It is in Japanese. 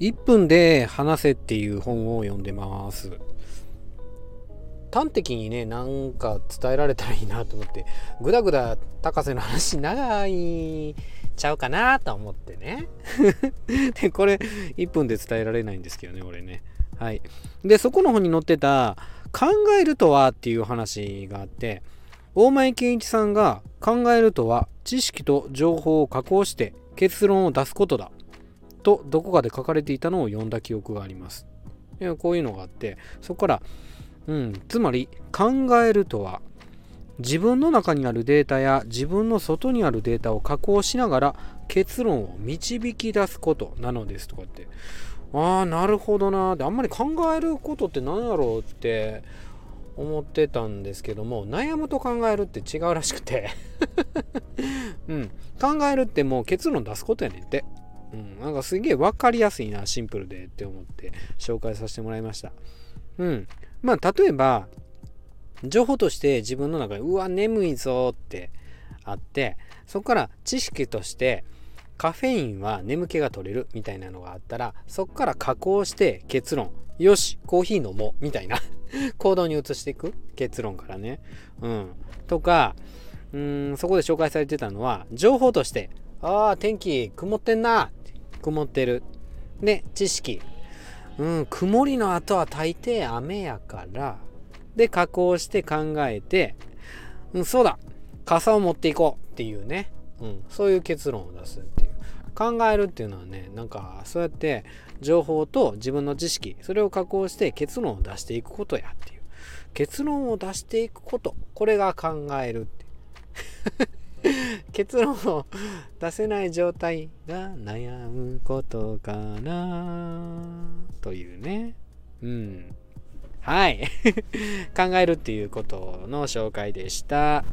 1分で話せっていう本を読んでます。端的にねなんか伝えられたらいいなと思ってぐだぐだ高瀬の話長いちゃうかなと思ってね。でこれ1分で伝えられないんですけどね俺ね。はい。でそこの本に載ってた「考えるとは」っていう話があって大前健一さんが「考えるとは知識と情報を加工して結論を出すことだ」とどこかで書かれていたのを読んだ記憶があります。こういうのがあってそこからうん、つまり考えるとは自分の中にあるデータや自分の外にあるデータを加工しながら結論を導き出すことなのですとかって。ああなるほどなであんまり考えることって何やろうって思ってたんですけども悩むと考えるって違うらしくて。うん。考えるってもう結論出すことやねんって。うん。なんかすげえ分かりやすいなシンプルでって思って紹介させてもらいました。うん。まあ例えば情報として自分の中でうわ眠いぞってあってそこから知識としてカフェインは眠気が取れるみたいなのがあったらそこから加工して結論。よしコーヒー飲もうみたいな。行動に移していく。結論からね。うん。とかうんそこで紹介されてたのは情報として。ああ天気曇ってんな曇ってる。で知識。うん曇りの後は大抵雨やから。で加工して考えて、うん、そうだ。傘を持っていこうっていうね、うん、そういう結論を出すっていう。考えるっていうのはねなんかそうやって情報と自分の知識。それを加工して結論を出していくことやっていう。結論を出していくこと。これが考えるって結論を出せない状態が悩むことかなというね。うん。はい。考えるっていうことの紹介でした。